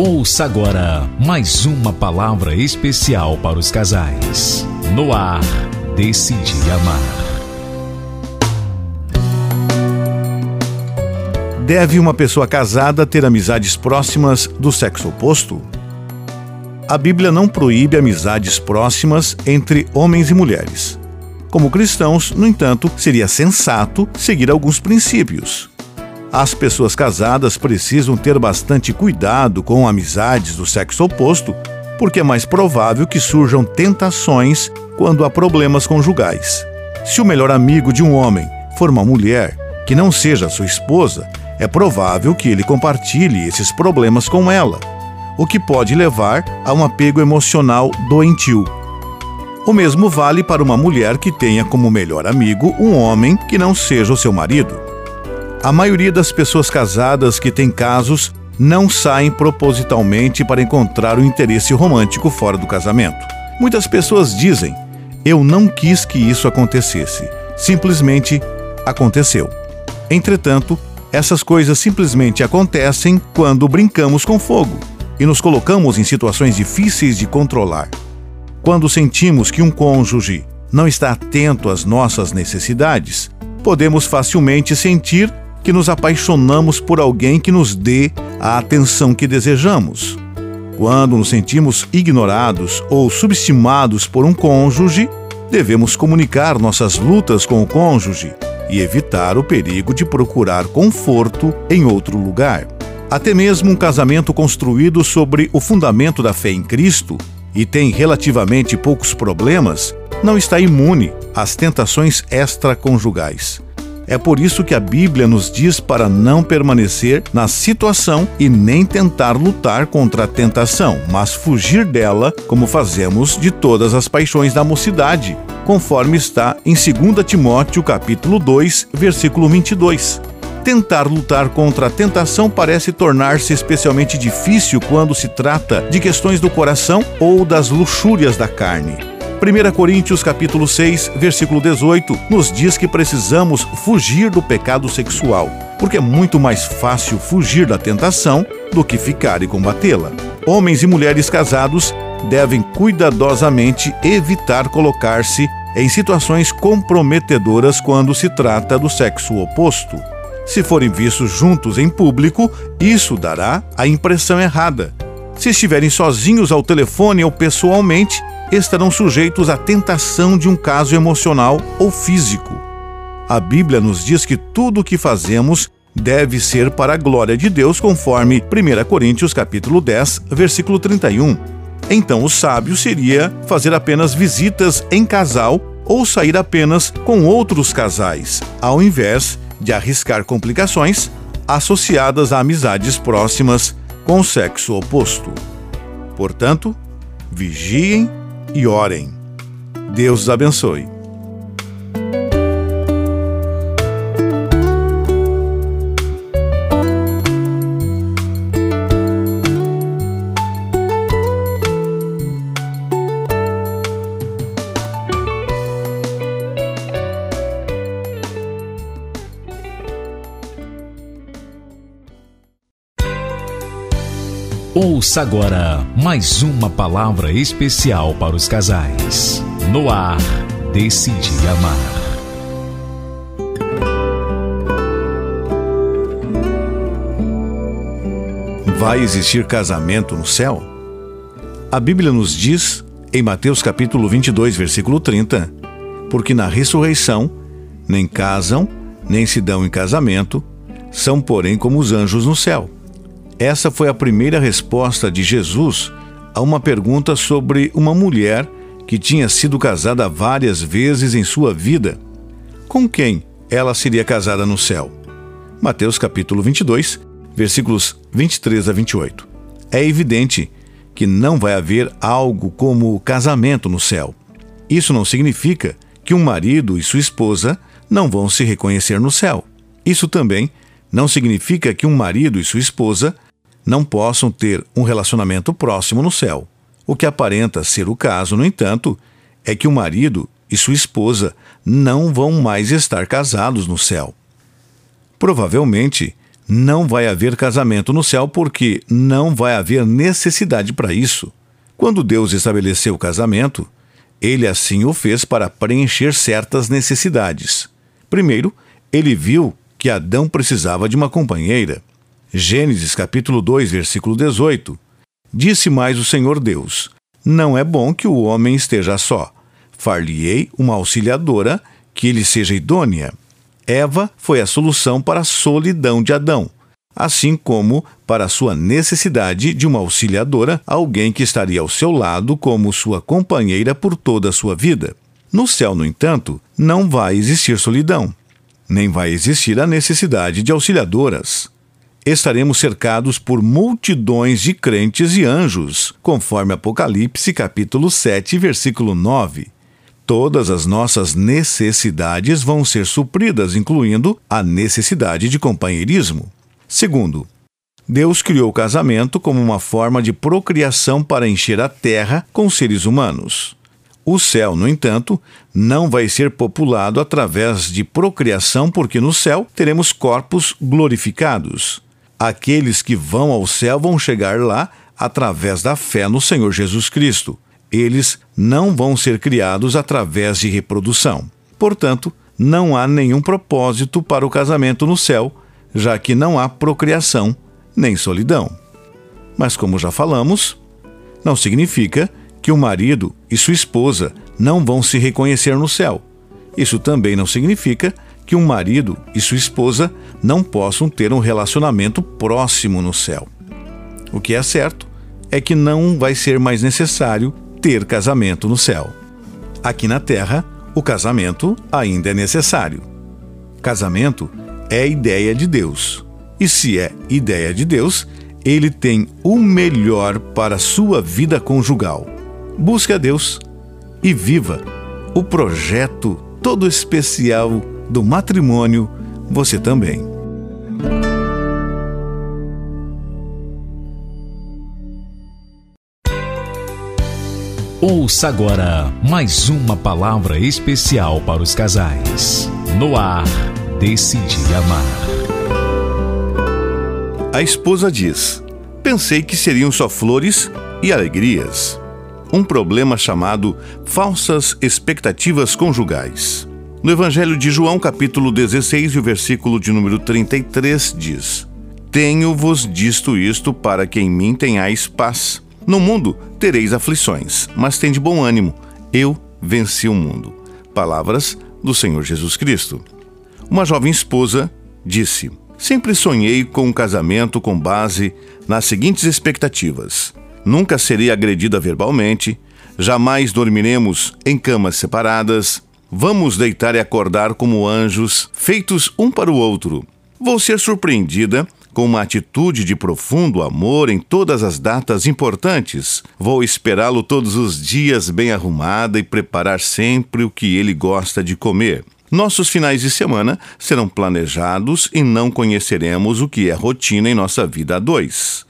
Ouça agora mais uma palavra especial para os casais. No ar, Decidi Amar. Deve uma pessoa casada ter amizades próximas do sexo oposto? A Bíblia não proíbe amizades próximas entre homens e mulheres. Como cristãos, no entanto, seria sensato seguir alguns princípios. As pessoas casadas precisam ter bastante cuidado com amizades do sexo oposto, porque é mais provável que surjam tentações quando há problemas conjugais. Se o melhor amigo de um homem for uma mulher que não seja sua esposa, é provável que ele compartilhe esses problemas com ela, o que pode levar a um apego emocional doentio. O mesmo vale para uma mulher que tenha como melhor amigo um homem que não seja o seu marido. A maioria das pessoas casadas que têm casos não saem propositalmente para encontrar o um interesse romântico fora do casamento. Muitas pessoas dizem: Eu não quis que isso acontecesse. Simplesmente aconteceu. Entretanto, essas coisas simplesmente acontecem quando brincamos com fogo e nos colocamos em situações difíceis de controlar. Quando sentimos que um cônjuge não está atento às nossas necessidades, podemos facilmente sentir que nos apaixonamos por alguém que nos dê a atenção que desejamos. Quando nos sentimos ignorados ou subestimados por um cônjuge, devemos comunicar nossas lutas com o cônjuge e evitar o perigo de procurar conforto em outro lugar. Até mesmo um casamento construído sobre o fundamento da fé em Cristo e tem relativamente poucos problemas não está imune às tentações extraconjugais. É por isso que a Bíblia nos diz para não permanecer na situação e nem tentar lutar contra a tentação, mas fugir dela, como fazemos de todas as paixões da mocidade, conforme está em 2 Timóteo capítulo 2, versículo 22. Tentar lutar contra a tentação parece tornar-se especialmente difícil quando se trata de questões do coração ou das luxúrias da carne. 1 Coríntios capítulo 6, versículo 18, nos diz que precisamos fugir do pecado sexual, porque é muito mais fácil fugir da tentação do que ficar e combatê-la. Homens e mulheres casados devem cuidadosamente evitar colocar-se em situações comprometedoras quando se trata do sexo oposto. Se forem vistos juntos em público, isso dará a impressão errada. Se estiverem sozinhos ao telefone ou pessoalmente, estarão sujeitos à tentação de um caso emocional ou físico. A Bíblia nos diz que tudo o que fazemos deve ser para a glória de Deus, conforme 1 Coríntios capítulo 10, versículo 31. Então o sábio seria fazer apenas visitas em casal ou sair apenas com outros casais, ao invés de arriscar complicações associadas a amizades próximas com o sexo oposto. Portanto, vigiem e orem. Deus os abençoe. Ouça agora mais uma palavra especial para os casais. No ar, Decidi Amar. Vai existir casamento no céu? A Bíblia nos diz, em Mateus capítulo 22, versículo 30, porque na ressurreição nem casam, nem se dão em casamento, são porém como os anjos no céu. Essa foi a primeira resposta de Jesus a uma pergunta sobre uma mulher que tinha sido casada várias vezes em sua vida. Com quem ela seria casada no céu? Mateus capítulo 22, versículos 23 a 28. É evidente que não vai haver algo como casamento no céu. Isso não significa que um marido e sua esposa não vão se reconhecer no céu. Isso também não significa que um marido e sua esposa não possam ter um relacionamento próximo no céu. O que aparenta ser o caso, no entanto, é que o marido e sua esposa não vão mais estar casados no céu. Provavelmente, não vai haver casamento no céu porque não vai haver necessidade para isso. Quando Deus estabeleceu o casamento, ele assim o fez para preencher certas necessidades. Primeiro, ele viu que Adão precisava de uma companheira. Gênesis capítulo 2, versículo 18. Disse mais o Senhor Deus: Não é bom que o homem esteja só. Far-lhe-ei uma auxiliadora que lhe seja idônea. Eva foi a solução para a solidão de Adão, assim como para a sua necessidade de uma auxiliadora, alguém que estaria ao seu lado como sua companheira por toda a sua vida. No céu, no entanto, não vai existir solidão, nem vai existir a necessidade de auxiliadoras. Estaremos cercados por multidões de crentes e anjos, conforme Apocalipse capítulo 7, versículo 9 todas as nossas necessidades vão ser supridas, incluindo a necessidade de companheirismo. Segundo, Deus criou o casamento como uma forma de procriação para encher a terra com seres humanos. O céu, no entanto, não vai ser populado através de procriação, porque no céu teremos corpos glorificados. Aqueles que vão ao céu vão chegar lá através da fé no Senhor Jesus Cristo eles não vão ser criados através de reprodução. Portanto, não há nenhum propósito para o casamento no céu, já que não há procriação nem solidão. Mas, como já falamos, não significa que o marido e sua esposa não vão se reconhecer no céu. Isso também não significa que um marido e sua esposa não possam ter um relacionamento próximo no céu. O que é certo é que não vai ser mais necessário ter casamento no céu. Aqui na terra, o casamento ainda é necessário. Casamento é ideia de Deus. E se é ideia de Deus, ele tem o melhor para a sua vida conjugal. Busque a Deus e viva o projeto todo especial do matrimônio, você também. Ouça agora mais uma palavra especial para os casais. No ar, Decidi Amar. A esposa diz: Pensei que seriam só flores e alegrias. Um problema chamado falsas expectativas conjugais. No Evangelho de João, capítulo 16, e o versículo de número 33 diz: Tenho-vos disto isto para que em mim tenhais paz. No mundo tereis aflições, mas tende bom ânimo. Eu venci o mundo. Palavras do Senhor Jesus Cristo. Uma jovem esposa disse: Sempre sonhei com um casamento com base nas seguintes expectativas: nunca serei agredida verbalmente, jamais dormiremos em camas separadas, vamos deitar e acordar como anjos, feitos um para o outro. Vou ser surpreendida com uma atitude de profundo amor em todas as datas importantes. Vou esperá-lo todos os dias bem arrumada e preparar sempre o que ele gosta de comer. Nossos finais de semana serão planejados e não conheceremos o que é rotina em nossa vida a dois.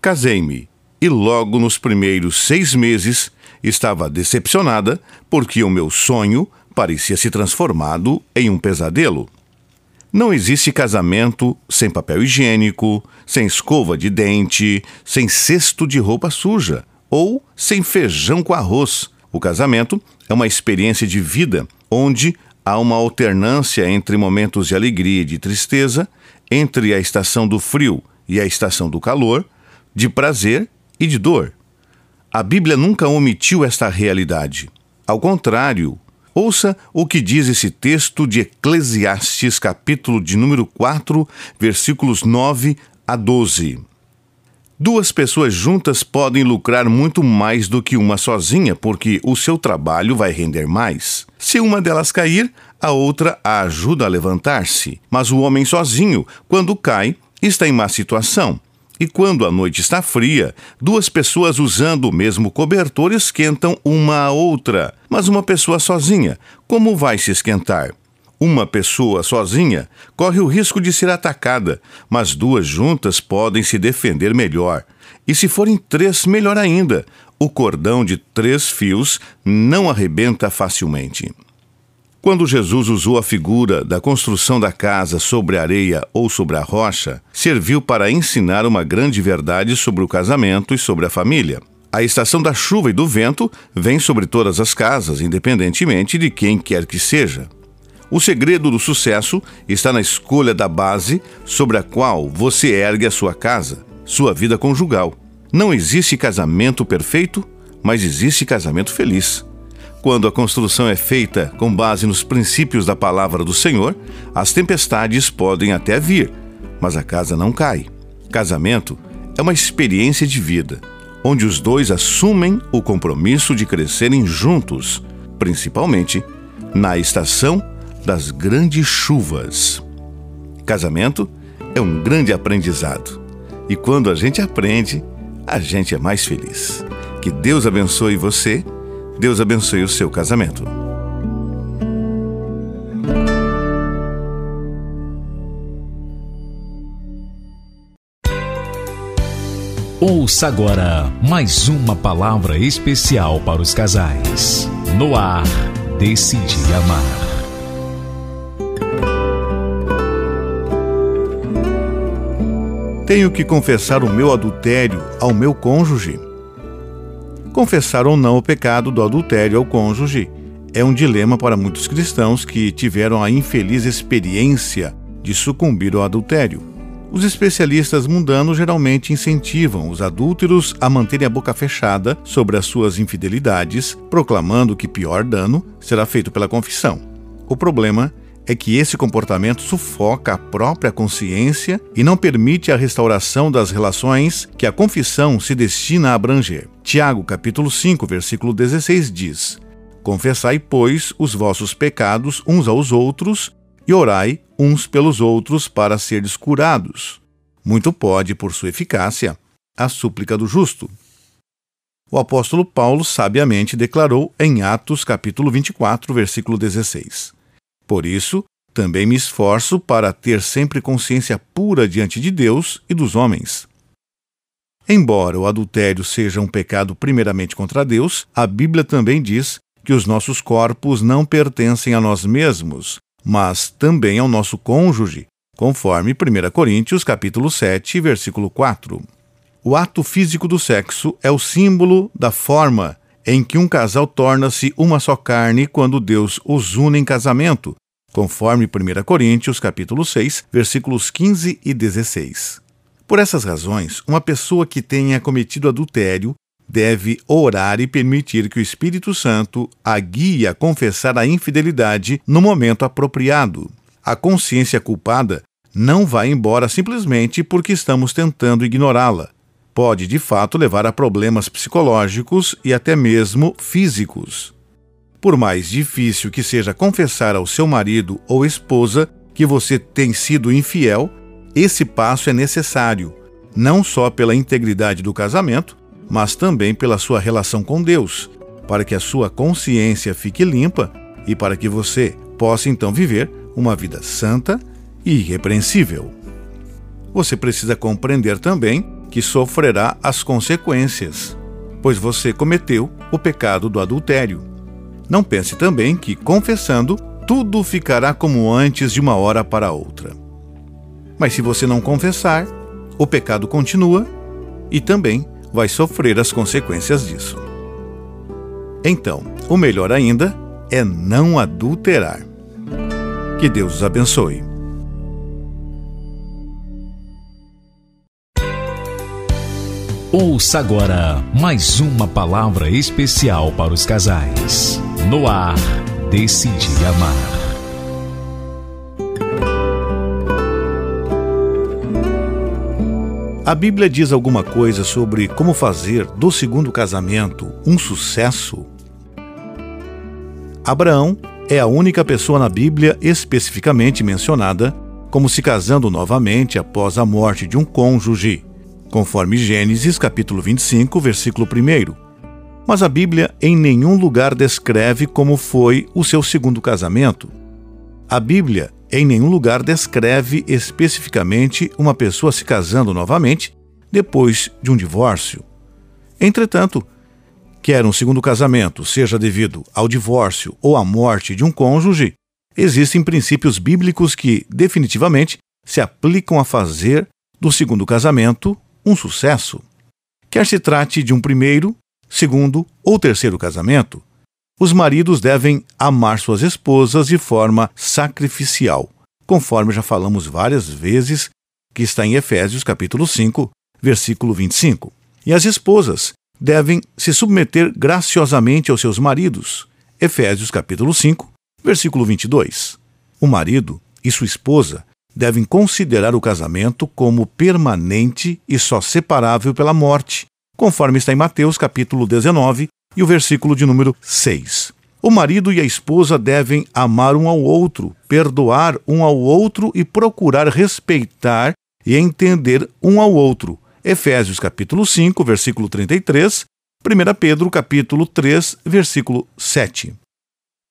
Casei-me e logo nos primeiros seis meses estava decepcionada porque o meu sonho parecia se transformado em um pesadelo. Não existe casamento sem papel higiênico, sem escova de dente, sem cesto de roupa suja ou sem feijão com arroz. O casamento é uma experiência de vida onde há uma alternância entre momentos de alegria e de tristeza, entre a estação do frio e a estação do calor, de prazer e de dor. A Bíblia nunca omitiu esta realidade. Ao contrário, Ouça o que diz esse texto de Eclesiastes, capítulo de número 4, versículos 9 a 12. Duas pessoas juntas podem lucrar muito mais do que uma sozinha, porque o seu trabalho vai render mais. Se uma delas cair, a outra a ajuda a levantar-se. Mas o homem sozinho, quando cai, está em má situação. E quando a noite está fria, duas pessoas usando o mesmo cobertor esquentam uma a outra. Mas uma pessoa sozinha, como vai se esquentar? Uma pessoa sozinha corre o risco de ser atacada, mas duas juntas podem se defender melhor. E se forem três, melhor ainda. O cordão de três fios não arrebenta facilmente. Quando Jesus usou a figura da construção da casa sobre a areia ou sobre a rocha, serviu para ensinar uma grande verdade sobre o casamento e sobre a família. A estação da chuva e do vento vem sobre todas as casas, independentemente de quem quer que seja. O segredo do sucesso está na escolha da base sobre a qual você ergue a sua casa, sua vida conjugal. Não existe casamento perfeito, mas existe casamento feliz. Quando a construção é feita com base nos princípios da palavra do Senhor, as tempestades podem até vir, mas a casa não cai. Casamento é uma experiência de vida, onde os dois assumem o compromisso de crescerem juntos, principalmente na estação das grandes chuvas. Casamento é um grande aprendizado. E quando a gente aprende, a gente é mais feliz. Que Deus abençoe você Deus abençoe o seu casamento. Ouça agora mais uma palavra especial para os casais. No ar, Decidi Amar. Tenho que confessar o meu adultério ao meu cônjuge confessar ou não o pecado do adultério ao cônjuge é um dilema para muitos cristãos que tiveram a infeliz experiência de sucumbir ao adultério. Os especialistas mundanos geralmente incentivam os adúlteros a manterem a boca fechada sobre as suas infidelidades, proclamando que pior dano será feito pela confissão. O problema é que esse comportamento sufoca a própria consciência e não permite a restauração das relações que a confissão se destina a abranger. Tiago, capítulo 5, versículo 16 diz: Confessai, pois, os vossos pecados uns aos outros e orai uns pelos outros para seres curados. Muito pode, por sua eficácia, a súplica do justo. O apóstolo Paulo sabiamente declarou em Atos capítulo 24, versículo 16: por isso, também me esforço para ter sempre consciência pura diante de Deus e dos homens. Embora o adultério seja um pecado primeiramente contra Deus, a Bíblia também diz que os nossos corpos não pertencem a nós mesmos, mas também ao nosso cônjuge, conforme 1 Coríntios capítulo 7, versículo 4. O ato físico do sexo é o símbolo da forma em que um casal torna-se uma só carne quando Deus os une em casamento, conforme 1 Coríntios capítulo 6, versículos 15 e 16. Por essas razões, uma pessoa que tenha cometido adultério deve orar e permitir que o Espírito Santo a guie a confessar a infidelidade no momento apropriado. A consciência culpada não vai embora simplesmente porque estamos tentando ignorá-la pode de fato levar a problemas psicológicos e até mesmo físicos. Por mais difícil que seja confessar ao seu marido ou esposa que você tem sido infiel, esse passo é necessário, não só pela integridade do casamento, mas também pela sua relação com Deus, para que a sua consciência fique limpa e para que você possa então viver uma vida santa e irrepreensível. Você precisa compreender também que sofrerá as consequências, pois você cometeu o pecado do adultério. Não pense também que, confessando, tudo ficará como antes de uma hora para outra. Mas se você não confessar, o pecado continua e também vai sofrer as consequências disso. Então, o melhor ainda é não adulterar. Que Deus os abençoe. Ouça agora mais uma palavra especial para os casais. No ar, Decidi Amar. A Bíblia diz alguma coisa sobre como fazer do segundo casamento um sucesso? Abraão é a única pessoa na Bíblia especificamente mencionada como se casando novamente após a morte de um cônjuge conforme Gênesis capítulo 25, versículo 1. Mas a Bíblia em nenhum lugar descreve como foi o seu segundo casamento. A Bíblia em nenhum lugar descreve especificamente uma pessoa se casando novamente depois de um divórcio. Entretanto, quer um segundo casamento seja devido ao divórcio ou à morte de um cônjuge, existem princípios bíblicos que, definitivamente, se aplicam a fazer do segundo casamento um sucesso. Quer se trate de um primeiro, segundo ou terceiro casamento, os maridos devem amar suas esposas de forma sacrificial, conforme já falamos várias vezes, que está em Efésios capítulo 5, versículo 25. E as esposas devem se submeter graciosamente aos seus maridos. Efésios capítulo 5, versículo 22. O marido e sua esposa devem considerar o casamento como permanente e só separável pela morte, conforme está em Mateus capítulo 19, e o versículo de número 6. O marido e a esposa devem amar um ao outro, perdoar um ao outro e procurar respeitar e entender um ao outro. Efésios capítulo 5, versículo 33, 1 Pedro capítulo 3, versículo 7.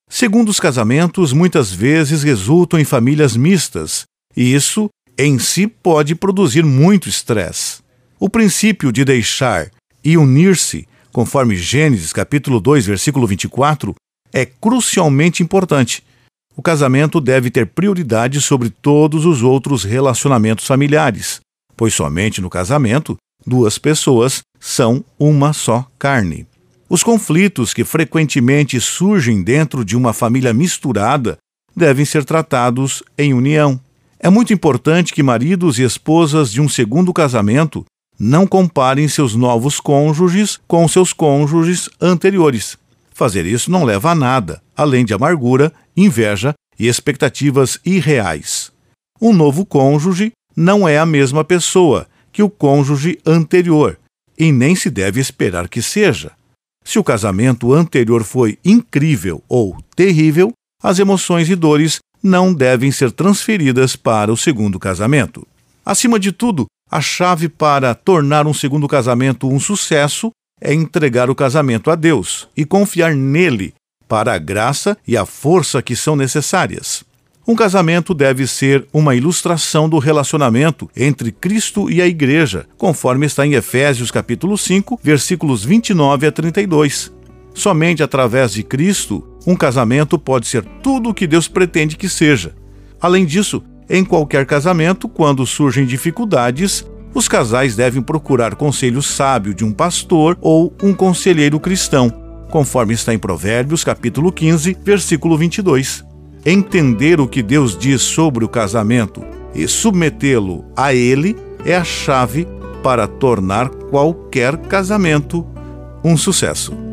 Segundo os casamentos, muitas vezes resultam em famílias mistas, e isso em si pode produzir muito estresse. O princípio de deixar e unir-se conforme Gênesis capítulo 2, versículo 24, é crucialmente importante. O casamento deve ter prioridade sobre todos os outros relacionamentos familiares, pois somente no casamento duas pessoas são uma só carne. Os conflitos que frequentemente surgem dentro de uma família misturada devem ser tratados em união. É muito importante que maridos e esposas de um segundo casamento não comparem seus novos cônjuges com seus cônjuges anteriores. Fazer isso não leva a nada, além de amargura, inveja e expectativas irreais. Um novo cônjuge não é a mesma pessoa que o cônjuge anterior, e nem se deve esperar que seja. Se o casamento anterior foi incrível ou terrível, as emoções e dores não devem ser transferidas para o segundo casamento. Acima de tudo, a chave para tornar um segundo casamento um sucesso é entregar o casamento a Deus e confiar nele para a graça e a força que são necessárias. Um casamento deve ser uma ilustração do relacionamento entre Cristo e a Igreja, conforme está em Efésios capítulo 5, versículos 29 a 32. Somente através de Cristo, um casamento pode ser tudo o que Deus pretende que seja. Além disso, em qualquer casamento, quando surgem dificuldades, os casais devem procurar conselho sábio de um pastor ou um conselheiro cristão, conforme está em Provérbios, capítulo 15, versículo 22. Entender o que Deus diz sobre o casamento e submetê-lo a ele é a chave para tornar qualquer casamento um sucesso.